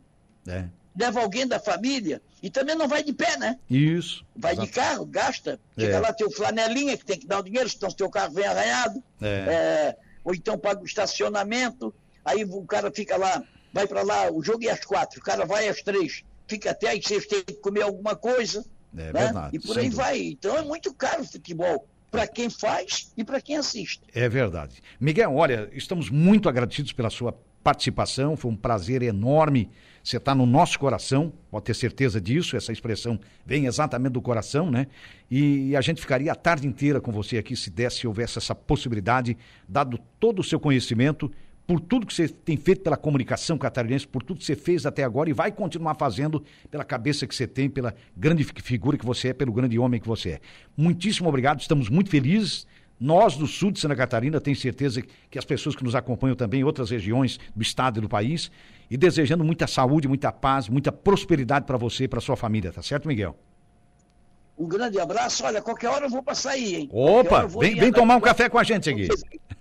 é. Leva alguém da família. E também não vai de pé, né? Isso. Vai exato. de carro, gasta. Chega é. lá, tem o flanelinha que tem que dar o dinheiro, senão o teu carro vem arranhado. É. ou então paga o estacionamento. Aí o cara fica lá, vai para lá, o jogo é às quatro, o cara vai às três, fica até às seis, tem que comer alguma coisa. É né? verdade. E por aí vai. Então é muito caro o futebol para quem faz e para quem assiste. É verdade. Miguel, olha, estamos muito agradecidos pela sua participação, foi um prazer enorme. Você está no nosso coração, pode ter certeza disso, essa expressão vem exatamente do coração, né? E a gente ficaria a tarde inteira com você aqui se desse, houvesse essa possibilidade, dado todo o seu conhecimento por tudo que você tem feito pela comunicação catarinense, por tudo que você fez até agora e vai continuar fazendo pela cabeça que você tem, pela grande figura que você é, pelo grande homem que você é. Muitíssimo obrigado, estamos muito felizes. Nós do sul de Santa Catarina, tenho certeza que as pessoas que nos acompanham também em outras regiões do estado e do país, e desejando muita saúde, muita paz, muita prosperidade para você e para sua família, tá certo, Miguel? Um grande abraço. Olha, qualquer hora eu vou passar aí, hein? Opa, vem, vem tomar um café com a gente aqui.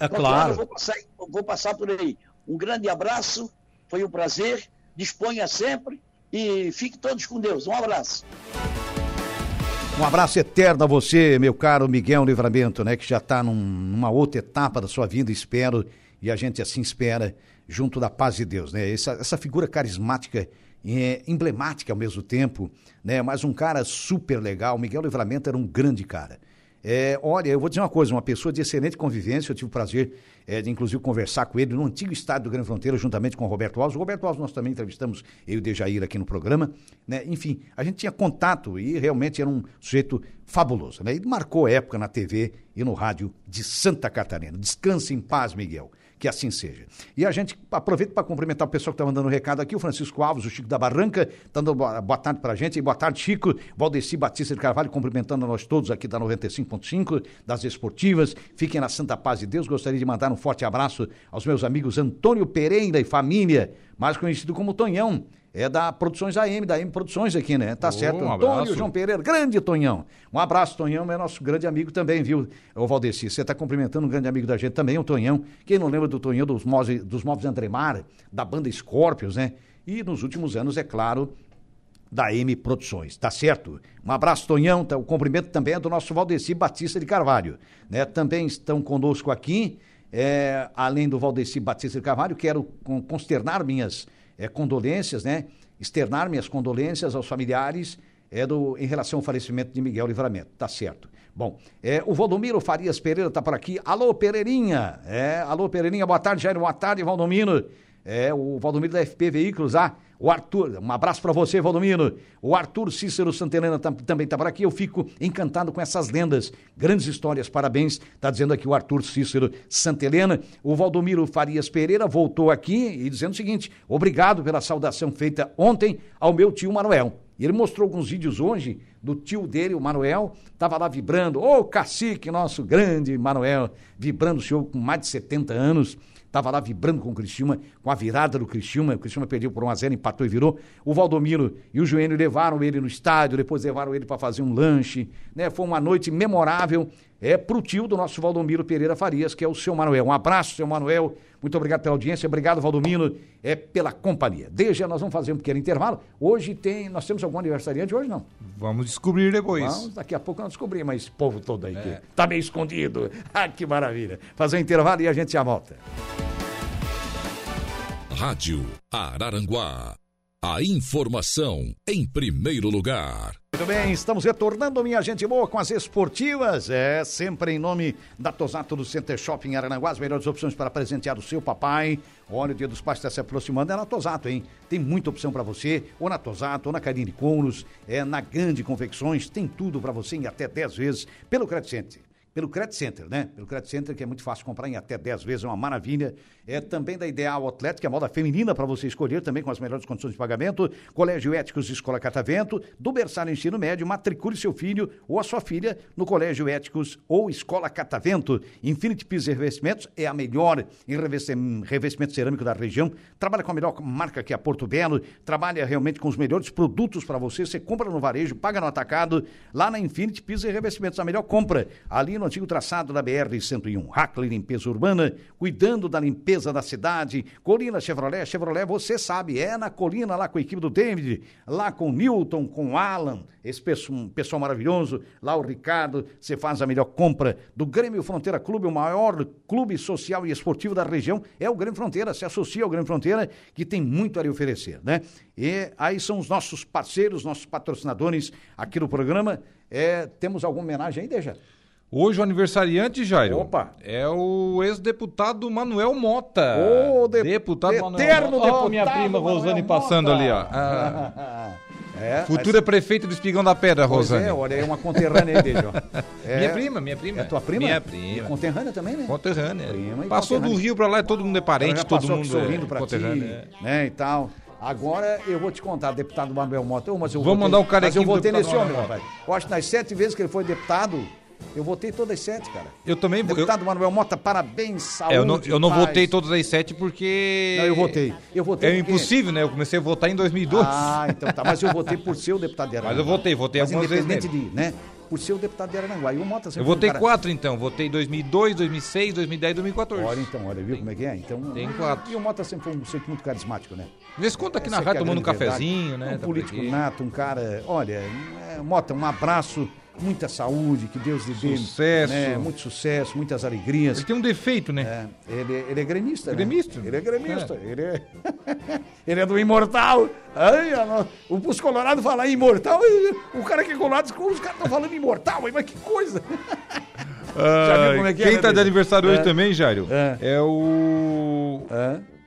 é claro. Vou passar, vou passar por aí. Um grande abraço, foi um prazer. Disponha sempre e fique todos com Deus. Um abraço. Um abraço eterno a você, meu caro Miguel Livramento, né? Que já está num, numa outra etapa da sua vida, espero, e a gente assim espera, junto da paz de Deus, né? Essa, essa figura carismática é, emblemática ao mesmo tempo, né? Mas um cara super legal. Miguel Livramento era um grande cara. É, olha, eu vou dizer uma coisa, uma pessoa de excelente convivência, eu tive o prazer é, de inclusive conversar com ele no antigo estádio do Grande Fronteira, juntamente com o Roberto Alves. O Roberto Alves nós também entrevistamos, eu e o Dejair aqui no programa. Né? Enfim, a gente tinha contato e realmente era um sujeito fabuloso. Né? Ele marcou época na TV e no rádio de Santa Catarina. Descanse em paz, Miguel que assim seja. E a gente aproveita para cumprimentar o pessoal que está mandando um recado aqui, o Francisco Alves, o Chico da Barranca, dando boa, boa tarde para a gente. E boa tarde, Chico. Valdeci Batista de Carvalho, cumprimentando a nós todos aqui da 95.5, das esportivas. Fiquem na Santa Paz de Deus. Gostaria de mandar um forte abraço aos meus amigos Antônio Pereira e família, mais conhecido como Tonhão é da Produções AM, da AM Produções aqui, né? Tá oh, certo. Um Antônio João Pereira, grande Tonhão. Um abraço, Tonhão, é nosso grande amigo também, viu, o Valdeci? Você está cumprimentando um grande amigo da gente também, o Tonhão. Quem não lembra do Tonhão dos Móveis, dos móveis Andremar, da banda Scorpions, né? E nos últimos anos, é claro, da M Produções, tá certo? Um abraço, Tonhão, tá, o cumprimento também é do nosso Valdeci Batista de Carvalho, né? Também estão conosco aqui, é, além do Valdeci Batista de Carvalho, quero consternar minhas é, condolências, né? Externar minhas condolências aos familiares é, do, em relação ao falecimento de Miguel Livramento. Tá certo. Bom, é, o Valdomiro Farias Pereira está por aqui. Alô, Pereirinha. É, alô, Pereirinha, boa tarde, Jair. Boa tarde, Valdomiro. É, o Valdomiro da FP Veículos, ah, o Arthur, um abraço para você, Valdomiro. O Arthur Cícero Santelena tam, também está por aqui. Eu fico encantado com essas lendas, grandes histórias. Parabéns, está dizendo aqui o Arthur Cícero Santelena. O Valdomiro Farias Pereira voltou aqui e dizendo o seguinte: obrigado pela saudação feita ontem ao meu tio Manuel. E ele mostrou alguns vídeos hoje do tio dele, o Manuel, estava lá vibrando. Ô, oh, cacique, nosso grande Manuel, vibrando o senhor com mais de 70 anos estava lá vibrando com o Criciúma, com a virada do Criciúma, o Criciúma perdeu por 1 a 0 empatou e virou. O Valdomiro e o Joênio levaram ele no estádio, depois levaram ele para fazer um lanche, né? Foi uma noite memorável é para o tio do nosso Valdomiro Pereira Farias, que é o seu Manuel. Um abraço, seu Manuel. Muito obrigado pela audiência, obrigado, Valdomiro, é, pela companhia. Desde nós vamos fazer um pequeno intervalo. Hoje tem. Nós temos algum aniversariante hoje, não? Vamos descobrir depois. Vamos, daqui a pouco nós descobrimos, mas esse povo todo aí é. que tá meio escondido. Ah, que maravilha. Fazer um intervalo e a gente já volta. Rádio Araranguá. A informação em primeiro lugar. Muito bem, estamos retornando, minha gente boa, com as esportivas. É sempre em nome da Tosato do Center Shopping Araranguá, as melhores opções para presentear o seu papai. Olha, o Dia dos Pais está se aproximando, é na Tosato, hein? Tem muita opção para você, ou na Tosato, ou na Carine Couros, é na Grande Confecções, tem tudo para você em até 10 vezes pelo Credit pelo Credit Center, né? Pelo Credit Center, que é muito fácil comprar em até 10 vezes, é uma maravilha. É também da Ideal Outlet, que é a moda feminina para você escolher, também com as melhores condições de pagamento. Colégio Éticos Escola Catavento, do berçário ensino médio, matricule seu filho ou a sua filha no Colégio Éticos ou Escola Catavento. Infinity Pisos e Revestimentos é a melhor em revestimento cerâmico da região. Trabalha com a melhor marca que é a Porto Belo, trabalha realmente com os melhores produtos para você. Você compra no varejo, paga no atacado, lá na Infinity Pisos e Revestimentos, a melhor compra. Ali no antigo traçado da BR-101. Hackley Limpeza Urbana, cuidando da limpeza da cidade. Colina Chevrolet, Chevrolet, você sabe, é na Colina, lá com a equipe do David, lá com o Newton, com o Alan, esse pessoal, um pessoal maravilhoso, lá o Ricardo, você faz a melhor compra do Grêmio Fronteira Clube, o maior clube social e esportivo da região, é o Grêmio Fronteira, se associa ao Grêmio Fronteira, que tem muito a lhe oferecer, né? E aí são os nossos parceiros, nossos patrocinadores aqui no programa. É, temos alguma homenagem aí, Deja? Hoje o aniversariante, Jairo. Opa! É o ex-deputado Manuel Mota. Ô, de... deputado Manuel Eterno Mota. deputado. Oh, minha prima Manuel Rosane Mota. passando ali, ó. Ah. É, Futura prefeita do Espigão da Pedra, pois Rosane. É, olha, é uma conterrânea dele, ó. É... Minha prima, minha prima. É tua prima? Minha prima. E conterrânea também, né? Conterrânea. Prima Passou conterrânea. do Rio pra lá e todo mundo é parente, todo mundo é pra ti, é. né, e tal. Agora eu vou te contar, deputado Manuel Mota. Mas eu Vamos mandar um cara aqui. Mas eu votei nesse homem, rapaz. Eu acho que nas sete vezes que ele foi deputado, eu votei todas as sete, cara. Eu também vou. Deputado eu... Manuel Mota, parabéns, saúde. É, eu não, eu não votei todas as sete porque. Não, eu votei. Eu votei é porque... impossível, né? Eu comecei a votar em 2012. Ah, então tá. Mas eu votei por ser o deputado de Mas eu votei, votei Mas algumas independente vezes. de, né? por ser o deputado de Aranaguá. E o Mota Eu votei um cara... quatro, então. Votei 2002, 2006, 2010 2014. Olha, então, olha, viu tem, como é que é? Então, tem quatro. E o Mota sempre foi um sujeito muito carismático, né? Vê se conta aqui Essa na rádio é tomando um cafezinho, né? Um político nato, um cara. Olha, É, Mota, um abraço, muita saúde, que Deus lhe dê. Sucesso. né, muito sucesso, muitas alegrias. Ele tem um defeito, né? É, ele, ele é gremista, né? Gremista? Ele é gremista. Ele, é... ele é do Imortal. Ai, a- o, os Colorado falam Imortal, o cara que é Colorado, os caras estão falando Imortal, mas que coisa. Já viu como é que é, Quem né, tá de Pedro? aniversário hoje É. também, Jairo? É. É o.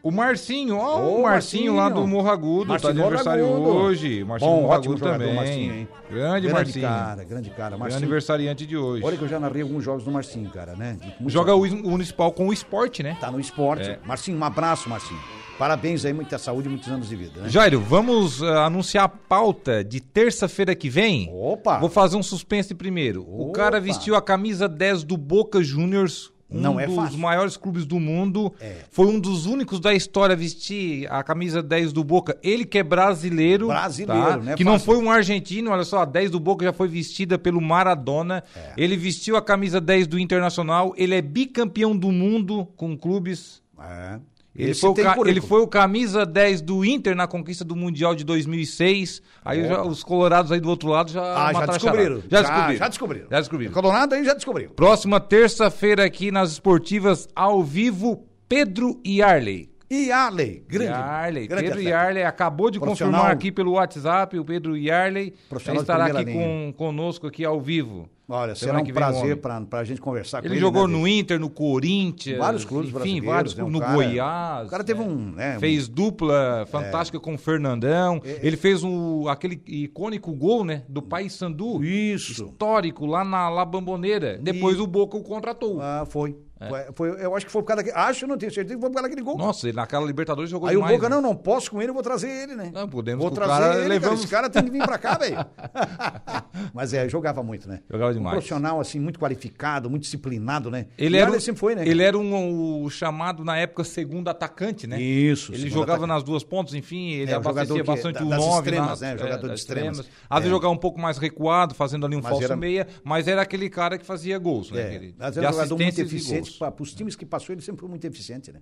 O Marcinho, ó, Ô, o Marcinho, lá Marcinho. do Morro Agudo, Marcinho tá de aniversário Agudo. hoje. Marcinho Bom, Morro ótimo Agudo também. Marcinho? Grande, Grande Marcinho. cara, grande cara. Grande Marcinho. aniversariante de hoje. Olha que eu já narrei alguns jogos do Marcinho, cara, né? De muita- Joga o Municipal com o esporte, né? Tá no esporte. É. Marcinho, um abraço, Marcinho. Parabéns aí, muita saúde e muitos anos de vida, né? Jairo, vamos ah, anunciar a pauta de terça-feira que vem? Opa! Vou fazer um suspense primeiro. O Opa! cara vestiu a camisa 10 do Boca Juniors, um Não é dos fácil. maiores clubes do mundo. É. Foi um dos únicos da história a vestir a camisa 10 do Boca. Ele que é brasileiro. Brasileiro, tá? né? Que não Fácil. foi um argentino, olha só, a 10 do Boca já foi vestida pelo Maradona. É. Ele vestiu a camisa 10 do Internacional. Ele é bicampeão do mundo com clubes. É. Ele Esse foi, o ca- ele foi o camisa 10 do Inter na conquista do Mundial de 2006. Aí já- os colorados aí do outro lado já Ah, já descobriram. charada. Já descobriram. Já descobriram. Já descobriram. Colorado aí já descobriu. Próxima terça-feira aqui nas esportivas, ao vivo, Pedro. E Arley, grande. Yarley. grande Pedro atleta. Yarley acabou de confirmar aqui pelo WhatsApp, o Pedro Yarley estará aqui com, conosco aqui ao vivo. Olha, será um prazer pra, pra gente conversar com Ele ele. jogou né, no? Inter, no Corinthians. Vários clubes enfim, vários né, clubes, no cara- Goiás. o cara teve né? um, né, um- Fez dupla fantástica com o Fernandão. É, Ele fez um, aquele icônico gol, né? Do Pai Sandu. Isso. Histórico, lá na La Bamboneira. Depois E- o Boca o contratou. Ah, foi. Foi- foi- Eu acho que foi por causa daquele. Acho, não tenho certeza que foi por causa daquele gol. Nossa, ele naquela Libertadores jogou Aí o demais. Boca, né? não, não posso com ele, eu vou trazer ele, né? Não, podemos Vou o trazer cara, ele, cara. levamos- Esse cara tem que vir pra cá, velho. Mas é, jogava muito, né? Jogava Um demais. profissional, assim, muito qualificado, muito disciplinado, né? Ele E era, o- sempre foi, né? ele era um, o chamado, na época, segundo atacante, né? Isso. Ele jogava atacante. nas duas pontas, enfim, ele É, o abastecia bastante o das 9. extremas, né? Jogador de das extremas. Às vezes É. jogava um pouco mais recuado, fazendo ali um falso meia, mas era aquele cara que fazia gols, né? É, era um jogador muito eficiente. Para os times que passou, ele sempre foi muito eficiente, né?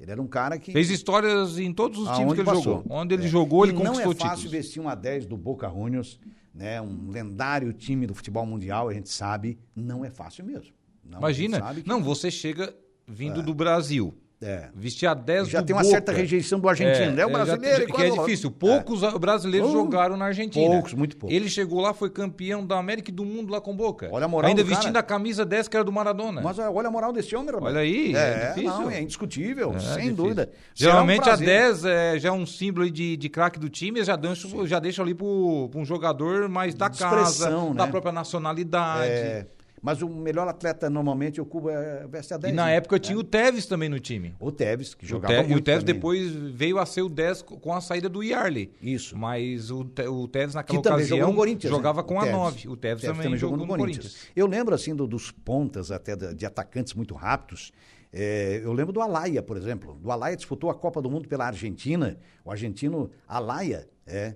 Ele era um cara que. Fez histórias em todos os times que ele passou. jogou. Onde ele É. jogou, E ele não conquistou é fácil títulos. vestir uma 10 do Boca Juniors, né? Um lendário time do futebol mundial, a gente sabe, não é fácil mesmo. Não, a Imagina. Não, você chega vindo do Brasil. É. Vestir a 10 Já tem uma Boca. certa rejeição do argentino, né? O já- brasileiro. já- que é difícil. Poucos brasileiros Uh, jogaram na Argentina. poucos, muito poucos. Ele chegou lá, foi campeão da América e do mundo lá com Boca. Olha a moral Ainda do vestindo cara. a camisa 10 que era do Maradona. Mas olha a moral desse homem, rapaz. Olha aí, é É, difícil. não, é indiscutível, É, sem difícil. dúvida. Será um Geralmente a prazer. 10 é, já é um símbolo de, de craque do time, já deixa, já deixa ali pro um jogador mais da De casa, expressão, da né? própria nacionalidade. É, mas o melhor atleta normalmente ocupa é, veste a 10. E na né? época tinha o Tevez também no time. O Teves, que O jogava Te- muito e o Tevez também. depois veio a ser o 10 co- com a saída do Yarley. Isso. Mas o, Te- o Tevez naquela que também ocasião jogou no Corinthians. né? jogava com O a Tevez. 9. O Tevez, também, jogou no Corinthians. Eu lembro assim do- dos pontas até da- de atacantes muito rápidos. É, eu lembro do Alaia, por exemplo. Do Alaia disputou a Copa do Mundo pela Argentina. O argentino Alaia, é.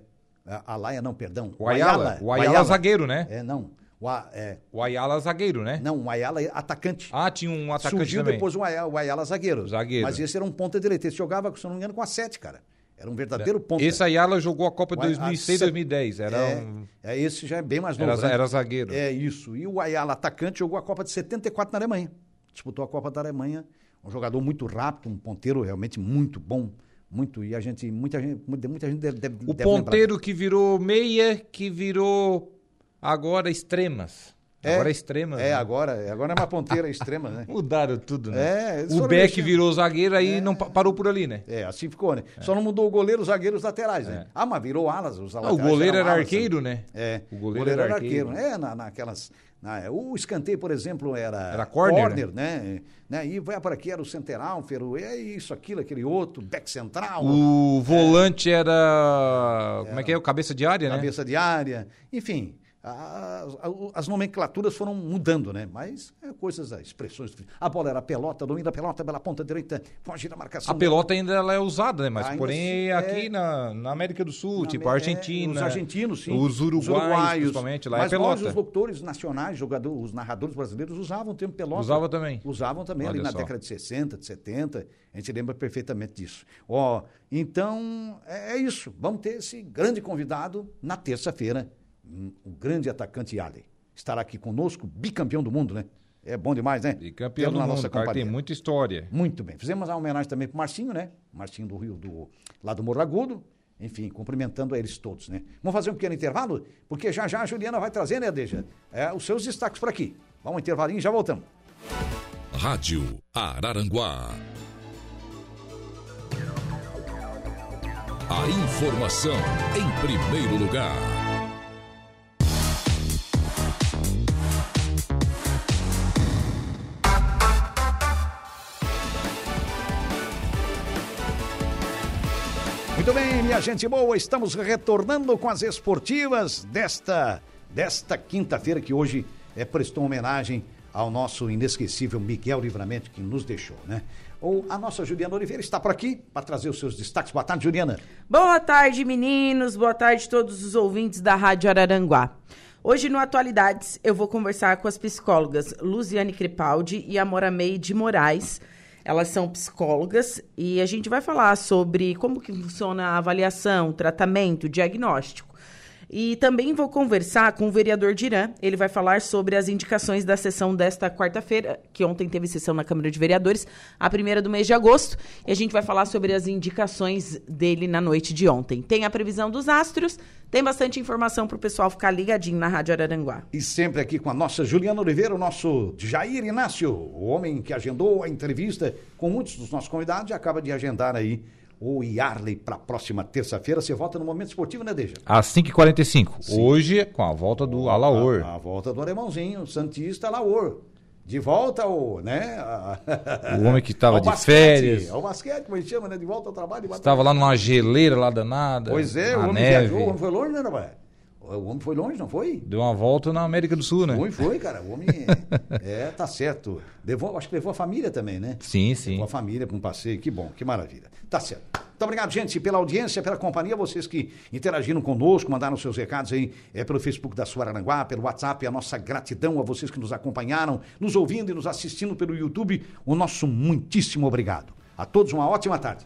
Alaia não, perdão. O Ayala, o Ayala zagueiro, né? É, não. O, A- é, O Ayala zagueiro, né? não, o Ayala é atacante. Ah, tinha um atacante Surgiu também. depois o Ayala, o Ayala zagueiro. Zagueiro. Mas esse era um ponta direita. Esse jogava, se eu não me engano, com a 7, cara. Era um verdadeiro ponta. Esse Ayala jogou a Copa de O Ay- 2006, a- 2010. Era, é, um- é, esse já é bem mais novo. era, né? era zagueiro. É isso. E o Ayala, atacante, jogou a Copa de 74 na Alemanha. Disputou a Copa da Alemanha. Um jogador muito rápido, um ponteiro realmente muito bom. Muito. E a gente, muita gente, muita gente deve, deve O ponteiro que virou meia, que virou agora extremas. É, agora é extremas. É, né? agora, agora é uma ponteira extrema, né? Mudaram tudo, né? É, o Beck mexendo. virou zagueiro, aí não pa- parou por ali, né? É, assim ficou, né? Só não mudou o goleiro, os zagueiros, os laterais, né? Ah, mas virou alas, os Ah, o goleiro era alas, arqueiro, né? né? É, O o goleiro goleiro, era era arqueiro. arqueiro. É, na, naquelas. na- o escanteio, por exemplo, era. Era corner, né? né? E vai para aqui, era o centeralfero, é isso, aquilo, aquele outro, back central, O volante era. Como é que é? O cabeça de área, né? cabeça de área, enfim. As nomenclaturas foram mudando, né? Mas é, coisas, é, expressões. A bola era pelota, domina a pelota pela ponta direita, foge da marcação. A pelota ainda ela é usada, né? Mas Ainda porém se- aqui é. na, na América do Sul, Na tipo a é, Argentina. os argentinos, sim. Os uruguaios, principalmente, lá Mas é pelota. nós, os locutores nacionais, jogadores, os narradores brasileiros usavam o termo pelota. Usava também. Usavam também ali Olha na só. década de 60, de 70. A gente lembra perfeitamente disso. Ó, então, é, é isso. Vamos ter esse grande convidado na terça-feira. O grande atacante Arley. Estará aqui conosco, bicampeão do mundo, né? É bom demais, né? Bicampeão do mundo, cara tem muita história. Muito bem. Fizemos uma homenagem também pro Marcinho, né? Marcinho do Rio, do, lá do Morro Agudo. Enfim, cumprimentando eles todos, né? Vamos fazer um pequeno intervalo? Porque já já a Juliana vai trazer, né, Deja? É, os seus destaques por aqui. Vamos um intervalinho e já voltamos. Rádio Araranguá. A informação em primeiro lugar. Muito bem, minha gente boa, estamos retornando com as esportivas desta, desta quinta-feira que hoje é, prestou homenagem ao nosso inesquecível Miguel Livramento que nos deixou, né? Ou a nossa Juliana Oliveira está por aqui para trazer os seus destaques. Boa tarde, Juliana. Boa tarde, meninos. Boa tarde a todos os ouvintes da Rádio Araranguá. Hoje no Atualidades eu vou conversar com as psicólogas Luziane Crepaldi e Amora May de Moraes. Elas são psicólogas e a gente vai falar sobre como que funciona a avaliação, tratamento, diagnóstico. E também vou conversar com o vereador Dirã. Ele vai falar sobre as indicações da sessão desta quarta-feira, que ontem teve sessão na Câmara de Vereadores, a primeira do mês de agosto. E a gente vai falar sobre as indicações dele na noite de ontem. Tem a previsão dos astros, tem bastante informação para o pessoal ficar ligadinho na Rádio Araranguá. E sempre aqui com a nossa Juliana Oliveira, o nosso Jair Inácio, o homem que agendou a entrevista com muitos dos nossos convidados e acaba de agendar aí o Yarley para a próxima terça-feira. Você volta no Momento Esportivo, né, Deja? Às 5h45. Hoje, com a volta do Alaor. A, a, volta do alemãozinho, Santista Alaor. De volta ao, né? o homem que estava de basquete, férias. Ao basquete, como a gente chama, né? De volta ao trabalho. Estava lá numa geleira lá danada. Pois é, o homem neve. viajou, o homem foi longe, né, rapaz? O homem foi longe, não foi? Deu uma volta na América do Sul, né? Foi, foi, cara. O homem. é, tá certo. Levou, acho que levou a família também, né? Sim, sim. Levou a família para um passeio. Que bom, que maravilha. Tá certo. Muito obrigado, gente, pela audiência, pela companhia, vocês que interagiram conosco, mandaram seus recados aí é, pelo Facebook da Suaranguá, pelo WhatsApp, a nossa gratidão a vocês que nos acompanharam, nos ouvindo e nos assistindo pelo YouTube. O nosso muitíssimo obrigado. A todos uma ótima tarde.